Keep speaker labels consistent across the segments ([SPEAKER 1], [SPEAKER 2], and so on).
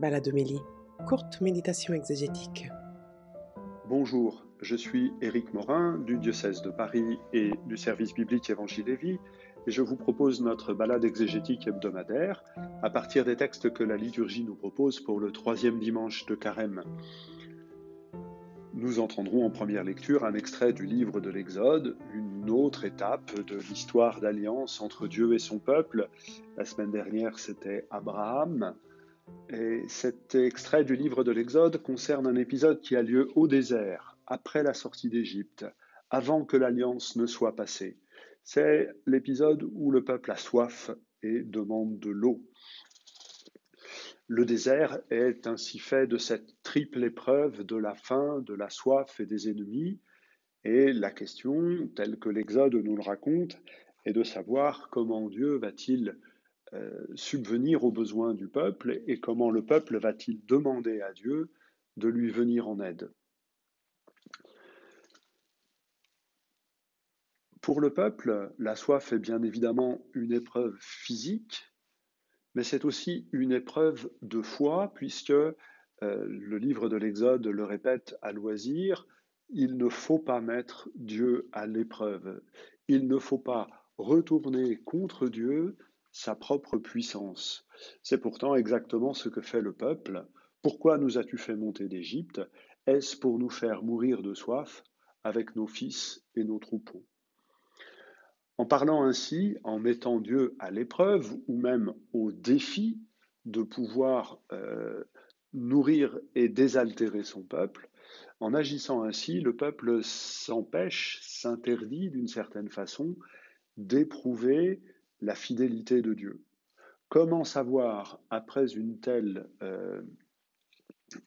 [SPEAKER 1] Baladomélie, courte méditation exégétique.
[SPEAKER 2] Bonjour, je suis Éric Morin du diocèse de Paris et du service biblique Évangile et Vie et je vous propose notre balade exégétique hebdomadaire à partir des textes que la liturgie nous propose pour le troisième dimanche de Carême. Nous entendrons en première lecture un extrait du livre de l'Exode, une autre étape de l'histoire d'alliance entre Dieu et son peuple. La semaine dernière, c'était Abraham. Et cet extrait du livre de l'Exode concerne un épisode qui a lieu au désert, après la sortie d'Égypte, avant que l'alliance ne soit passée. C'est l'épisode où le peuple a soif et demande de l'eau. Le désert est ainsi fait de cette triple épreuve de la faim, de la soif et des ennemis. Et la question, telle que l'Exode nous le raconte, est de savoir comment Dieu va-t-il euh, subvenir aux besoins du peuple et comment le peuple va-t-il demander à Dieu de lui venir en aide. Pour le peuple, la soif est bien évidemment une épreuve physique, mais c'est aussi une épreuve de foi, puisque euh, le livre de l'Exode le répète à loisir, il ne faut pas mettre Dieu à l'épreuve, il ne faut pas retourner contre Dieu sa propre puissance. C'est pourtant exactement ce que fait le peuple. Pourquoi nous as-tu fait monter d'Égypte? Est-ce pour nous faire mourir de soif avec nos fils et nos troupeaux? En parlant ainsi, en mettant Dieu à l'épreuve ou même au défi de pouvoir euh, nourrir et désaltérer son peuple, en agissant ainsi, le peuple s'empêche, s'interdit d'une certaine façon d'éprouver la fidélité de Dieu. Comment savoir, après une telle euh,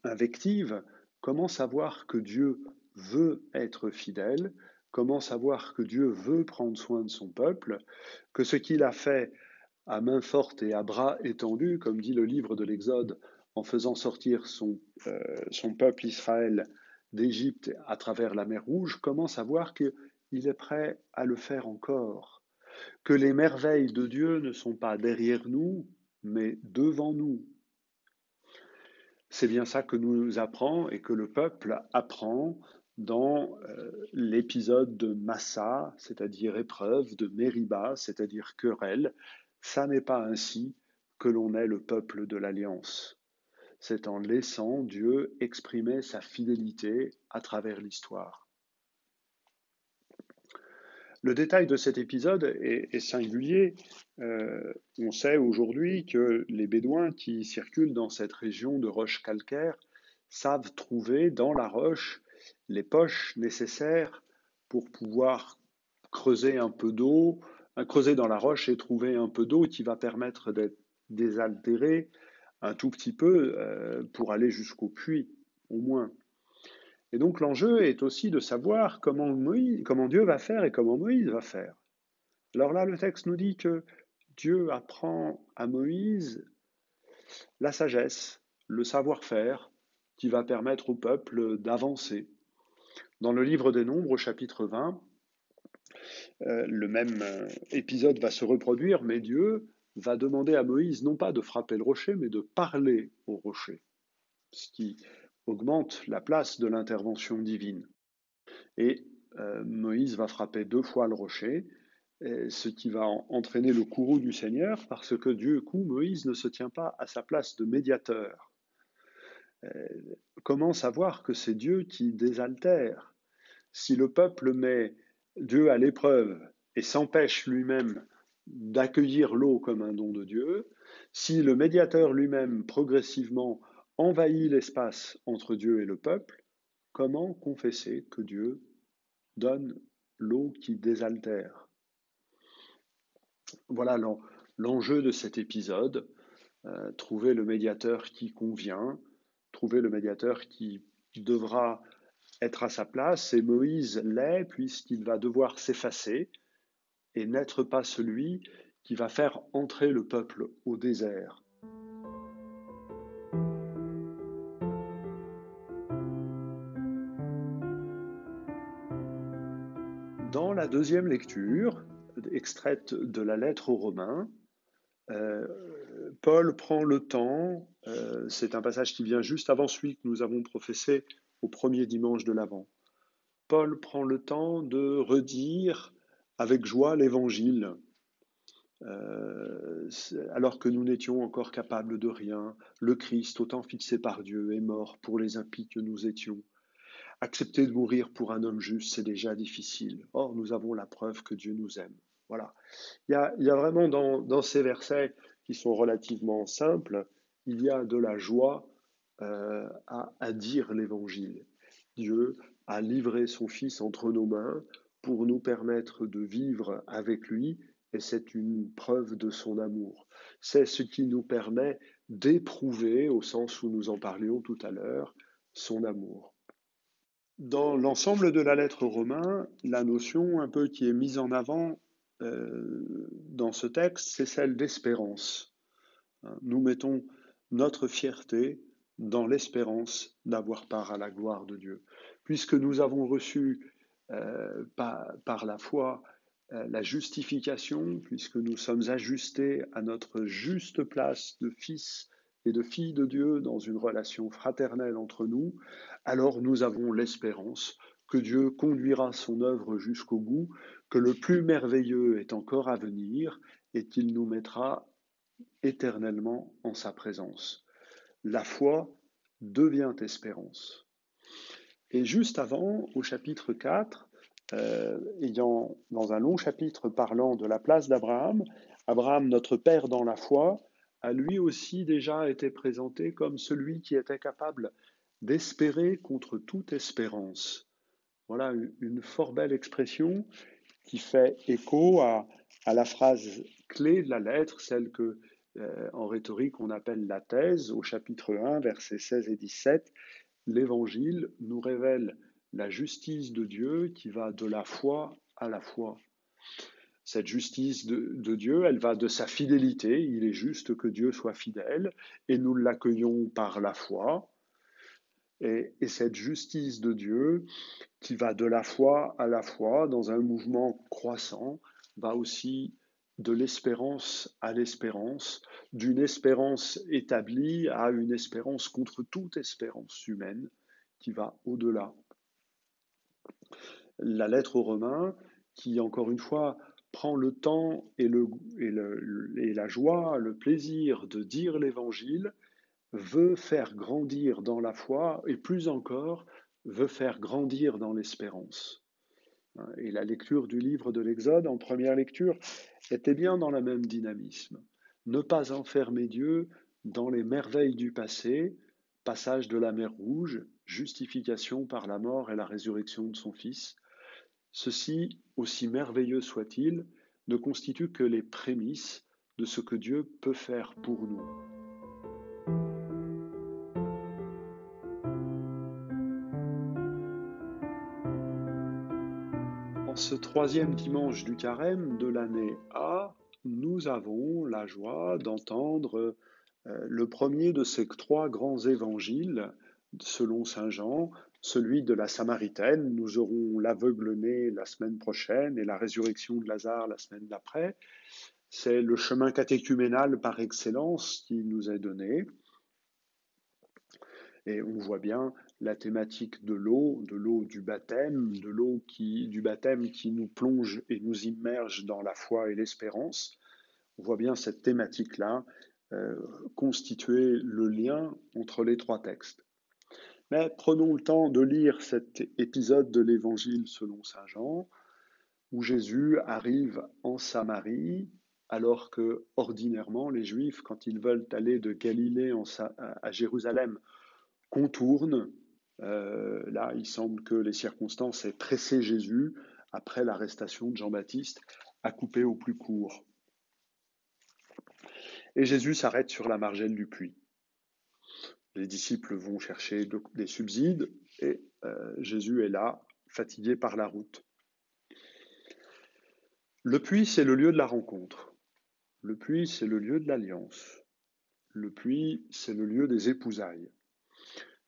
[SPEAKER 2] invective, comment savoir que Dieu veut être fidèle Comment savoir que Dieu veut prendre soin de son peuple, que ce qu'il a fait à main forte et à bras étendus, comme dit le livre de l'Exode, en faisant sortir son, euh, son peuple Israël d'Égypte à travers la mer Rouge, comment savoir qu'il est prêt à le faire encore Que les merveilles de Dieu ne sont pas derrière nous, mais devant nous. C'est bien ça que nous apprend et que le peuple apprend dans euh, l'épisode de Massa, c'est-à-dire épreuve, de Mériba, c'est-à-dire querelle. Ça n'est pas ainsi que l'on est le peuple de l'Alliance. C'est en laissant Dieu exprimer sa fidélité à travers l'histoire. Le détail de cet épisode est, singulier. Euh, on sait aujourd'hui que les Bédouins qui circulent dans cette région de roches calcaires savent trouver dans la roche les poches nécessaires pour pouvoir creuser un peu d'eau, creuser dans la roche et trouver un peu d'eau qui va permettre d'être désaltéré un tout petit peu euh, pour aller jusqu'au puits, au moins. Et donc l'enjeu est aussi de savoir comment, Dieu va faire et comment Moïse va faire. Alors là, le texte nous dit que Dieu apprend à Moïse la sagesse, le savoir-faire qui va permettre au peuple d'avancer. Dans le livre des Nombres, chapitre 20, euh, le même euh, épisode va se reproduire, mais Dieu va demander à Moïse non pas de frapper le rocher, mais de parler au rocher, ce qui augmente la place de l'intervention divine. Et euh, Moïse va frapper deux fois le rocher, ce qui va entraîner le courroux du Seigneur, parce que Dieu coup, Moïse ne se tient pas à sa place de médiateur. comment savoir que c'est Dieu qui désaltère? Si le peuple met Dieu à l'épreuve et s'empêche lui-même d'accueillir l'eau comme un don de Dieu, si le médiateur lui-même progressivement envahit l'espace entre Dieu et le peuple, comment confesser que Dieu donne l'eau qui désaltère? Voilà l'enjeu de cet épisode, euh, trouver le médiateur qui convient, trouver le médiateur qui devra être à sa place, et Moïse l'est puisqu'il va devoir s'effacer et n'être pas celui qui va faire entrer le peuple au désert. Deuxième lecture, extraite de la lettre aux Romains, euh, Paul prend le temps Euh, c'est un passage qui vient juste avant celui que nous avons professé au premier dimanche de l'Avent. Paul prend le temps de redire avec joie l'Évangile, euh, alors que nous n'étions encore capables de rien. Le Christ, autant fixé par Dieu, est mort pour les impies que nous étions. Accepter de mourir pour un homme juste, c'est déjà difficile. Or, nous avons la preuve que Dieu nous aime. Voilà. Il y a, vraiment dans, ces versets qui sont relativement simples, il y a de la joie euh, à dire l'évangile. Dieu a livré son Fils entre nos mains pour nous permettre de vivre avec lui, et c'est une preuve de son amour. C'est ce qui nous permet d'éprouver, au sens où nous en parlions tout à l'heure, son amour. Dans l'ensemble de la lettre romain, la notion un peu qui est mise en avant euh, dans ce texte, c'est celle d'espérance. Nous mettons notre fierté dans l'espérance d'avoir part à la gloire de Dieu. Puisque nous avons reçu euh, par, par, la foi euh, la justification, puisque nous sommes ajustés à notre juste place de fils et de filles de Dieu dans une relation fraternelle entre nous, alors nous avons l'espérance que Dieu conduira son œuvre jusqu'au bout, que le plus merveilleux est encore à venir et qu'il nous mettra éternellement en sa présence. La foi devient espérance. Et juste avant, au chapitre 4, euh, ayant dans un long chapitre parlant de la place d'Abraham, Abraham, notre père dans la foi, a lui aussi déjà été présenté comme celui qui était capable d'espérer contre toute espérance. Voilà une fort belle expression qui fait écho à, la phrase clé de la lettre, celle que euh, en rhétorique on appelle la thèse, au chapitre 1, versets 16 et 17. L'Évangile nous révèle la justice de Dieu qui va de la foi à la foi. Cette justice de, Dieu, elle va de sa fidélité. Il est juste que Dieu soit fidèle et nous l'accueillons par la foi. Et, et, cette justice de Dieu, qui va de la foi à la foi dans un mouvement croissant, va aussi de l'espérance à l'espérance, d'une espérance établie à une espérance contre toute espérance humaine qui va au-delà. La lettre aux Romains, qui encore une fois prend le temps et, le, et, la joie, le plaisir de dire l'Évangile, veut faire grandir dans la foi et plus encore veut faire grandir dans l'espérance. Et la lecture du livre de l'Exode en première lecture était bien dans le même dynamisme. Ne pas enfermer Dieu dans les merveilles du passé, passage de la mer Rouge, justification par la mort et la résurrection de son Fils, Ceci, aussi merveilleux soit-il, ne constitue que les prémices de ce que Dieu peut faire pour nous. En ce troisième dimanche du carême de l'année A, nous avons la joie d'entendre euh, le premier de ces trois grands évangiles selon Saint Jean, celui de la Samaritaine. Nous aurons l'aveugle-né la semaine prochaine et la résurrection de Lazare la semaine d'après. C'est le chemin catéchuménal par excellence qui nous est donné. Et on voit bien la thématique de l'eau, de l'eau du baptême, de l'eau qui, du baptême qui nous plonge et nous immerge dans la foi et l'espérance. On voit bien cette thématique-là euh, constituer le lien entre les trois textes. Prenons le temps de lire cet épisode de l'Évangile selon Saint Jean, où Jésus arrive en Samarie, alors que ordinairement les Juifs, quand ils veulent aller de Galilée à Jérusalem, contournent. Euh, là, il semble que les circonstances aient pressé Jésus, après l'arrestation de Jean-Baptiste, à couper au plus court. Et Jésus s'arrête sur la margelle du puits. Les disciples vont chercher des subsides et euh, Jésus est là, fatigué par la route. Le puits, c'est le lieu de la rencontre. Le puits, c'est le lieu de l'alliance. Le puits, c'est le lieu des épousailles.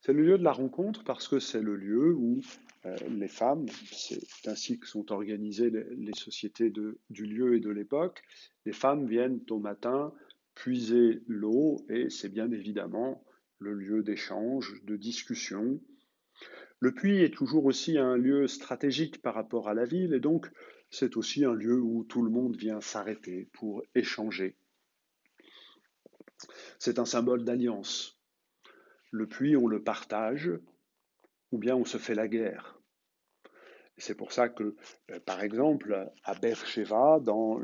[SPEAKER 2] C'est le lieu de la rencontre parce que c'est le lieu où euh, les femmes, c'est ainsi que sont organisées les, sociétés du lieu et de l'époque, les femmes viennent au matin puiser l'eau et c'est bien évidemment le lieu d'échange, de discussion. Le puits est toujours aussi un lieu stratégique par rapport à la ville et donc c'est aussi un lieu où tout le monde vient s'arrêter pour échanger. C'est un symbole d'alliance. Le puits, on le partage ou bien on se fait la guerre. C'est pour ça que, euh, par exemple, à Beersheba, dans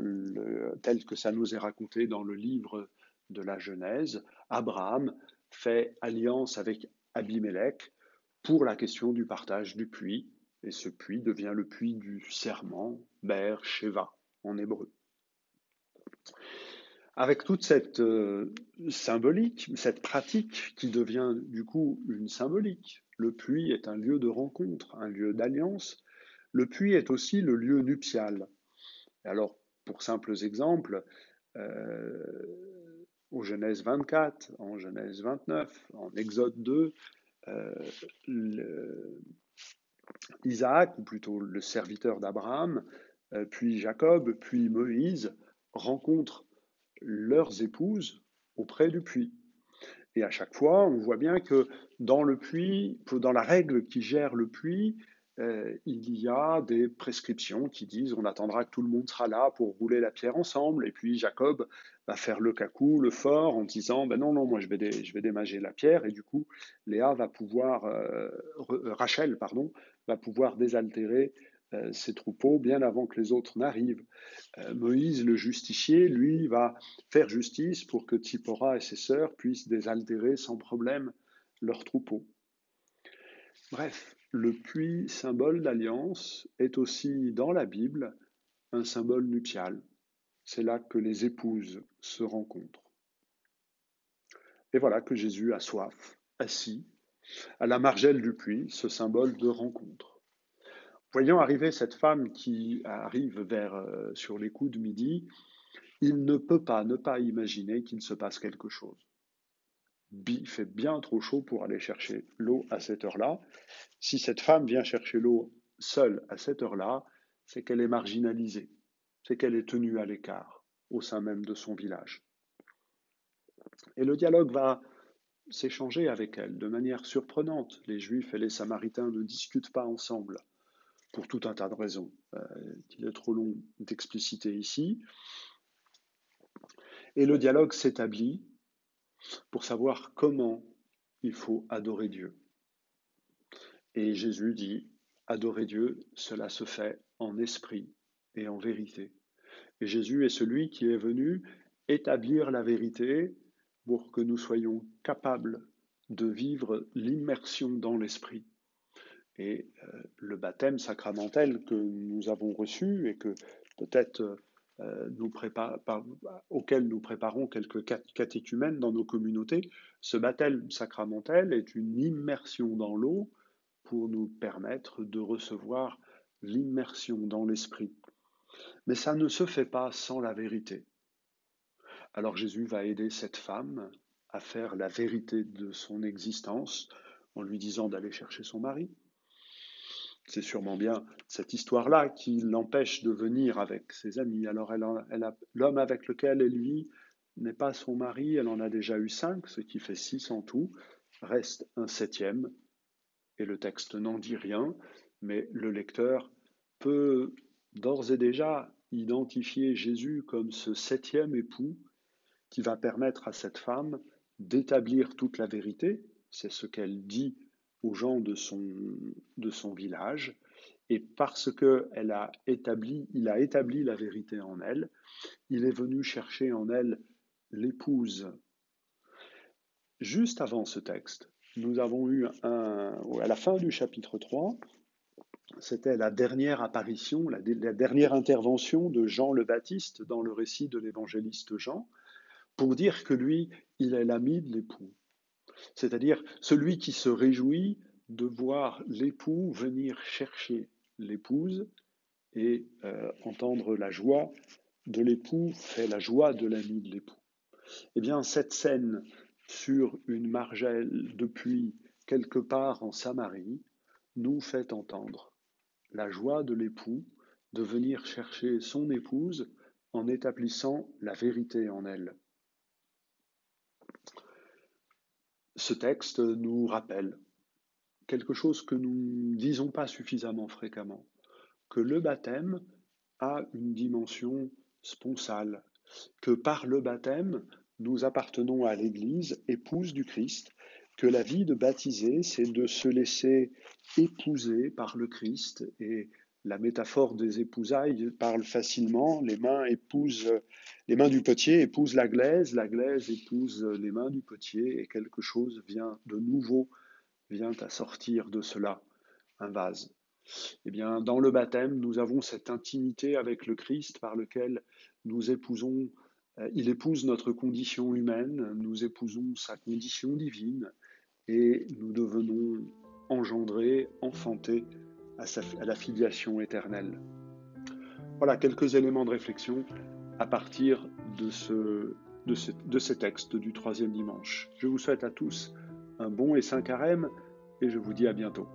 [SPEAKER 2] tel que ça nous est raconté dans le livre de la Genèse, Abraham fait alliance avec Abimelech pour la question du partage du puits, et ce puits devient le puits du serment, Beersheba en hébreu. Avec toute cette euh, symbolique, cette pratique qui devient du coup une symbolique, le puits est un lieu de rencontre, un lieu d'alliance, le puits est aussi le lieu nuptial. Alors, pour simples exemples, euh, au Genèse 24, en Genèse 29, en Exode 2, euh, Isaac, ou plutôt le serviteur d'Abraham, euh, puis Jacob, puis Moïse, rencontrent leurs épouses auprès du puits. Et à chaque fois, on voit bien que dans le puits, dans la règle qui gère le puits, euh, il y a des prescriptions qui disent on attendra que tout le monde sera là pour rouler la pierre ensemble. Et puis Jacob va faire le cacou, le fort, en disant ben non, non, moi je vais, je vais démager la pierre. Et du coup, Léa va pouvoir, euh, euh, Rachel, pardon, va pouvoir désaltérer ses troupeaux bien avant que les autres n'arrivent. Moïse, le justicier, lui, va faire justice pour que Tsipora et ses sœurs puissent désaltérer sans problème leurs troupeaux. Bref, le puits, symbole d'alliance, est aussi dans la Bible un symbole nuptial. C'est là que les épouses se rencontrent. Et voilà que Jésus a soif, assis, à la margelle du puits, ce symbole de rencontre. Voyant arriver cette femme qui arrive vers euh, sur les coups de midi, il ne peut pas ne pas imaginer qu'il se passe quelque chose il fait bien trop chaud pour aller chercher l'eau à cette heure-là. Si cette femme vient chercher l'eau seule à cette heure-là, c'est qu'elle est marginalisée, c'est qu'elle est tenue à l'écart au sein même de son village. Et le dialogue va s'échanger avec elle de manière surprenante. Les Juifs et les Samaritains ne discutent pas ensemble pour tout un tas de raisons euh, qu'il est trop long d'expliciter ici. Et le dialogue s'établit pour savoir comment il faut adorer Dieu. Et Jésus dit, adorer Dieu, cela se fait en esprit et en vérité. Et Jésus est celui qui est venu établir la vérité pour que nous soyons capables de vivre l'immersion dans l'esprit. Et euh, le baptême sacramentel que nous avons reçu et que peut-être euh, nous auquel nous préparons quelques catéchumènes dans nos communautés, ce baptême sacramentel est une immersion dans l'eau pour nous permettre de recevoir l'immersion dans l'esprit. Mais ça ne se fait pas sans la vérité. Alors Jésus va aider cette femme à faire la vérité de son existence en lui disant d'aller chercher son mari, c'est sûrement bien cette histoire-là qui l'empêche de venir avec ses amis. Alors l'homme avec lequel elle vit n'est pas son mari, elle en a déjà eu cinq, ce qui fait six en tout, reste un septième, et le texte n'en dit rien, mais le lecteur peut d'ores et déjà identifier Jésus comme ce septième époux qui va permettre à cette femme d'établir toute la vérité, c'est ce qu'elle dit aux gens de son, de son village, et parce qu'il a établi, il a établi la vérité en elle, il est venu chercher en elle l'épouse. Juste avant ce texte, nous avons eu à la fin du chapitre 3, c'était la dernière apparition, la, la, dernière intervention de Jean le Baptiste dans le récit de l'évangéliste Jean, pour dire que lui, il est l'ami de l'époux c'est-à-dire celui qui se réjouit de voir l'époux venir chercher l'épouse et euh, entendre la joie de l'époux fait la joie de l'ami de l'époux. Eh bien, cette scène sur une margelle depuis quelque part en Samarie nous fait entendre la joie de l'époux de venir chercher son épouse en établissant la vérité en elle. Ce texte nous rappelle quelque chose que nous ne disons pas suffisamment fréquemment, que le baptême a une dimension sponsale, que par le baptême, nous appartenons à l'Église, épouse du Christ, que la vie de baptisé, c'est de se laisser épouser par le Christ et la métaphore des épousailles parle facilement. Les mains épousent, les mains du potier épousent la glaise, la glaise épouse les mains du potier, et quelque chose vient de nouveau, vient à sortir de cela, un vase. Eh bien, dans le baptême, nous avons cette intimité avec le Christ par lequel nous épousons, euh, il épouse notre condition humaine, nous épousons sa condition divine, et nous devenons engendrés, enfantés à, la filiation éternelle. Voilà quelques éléments de réflexion à partir de, ce, de, de ces textes du troisième dimanche. Je vous souhaite à tous un bon et saint carême et je vous dis à bientôt.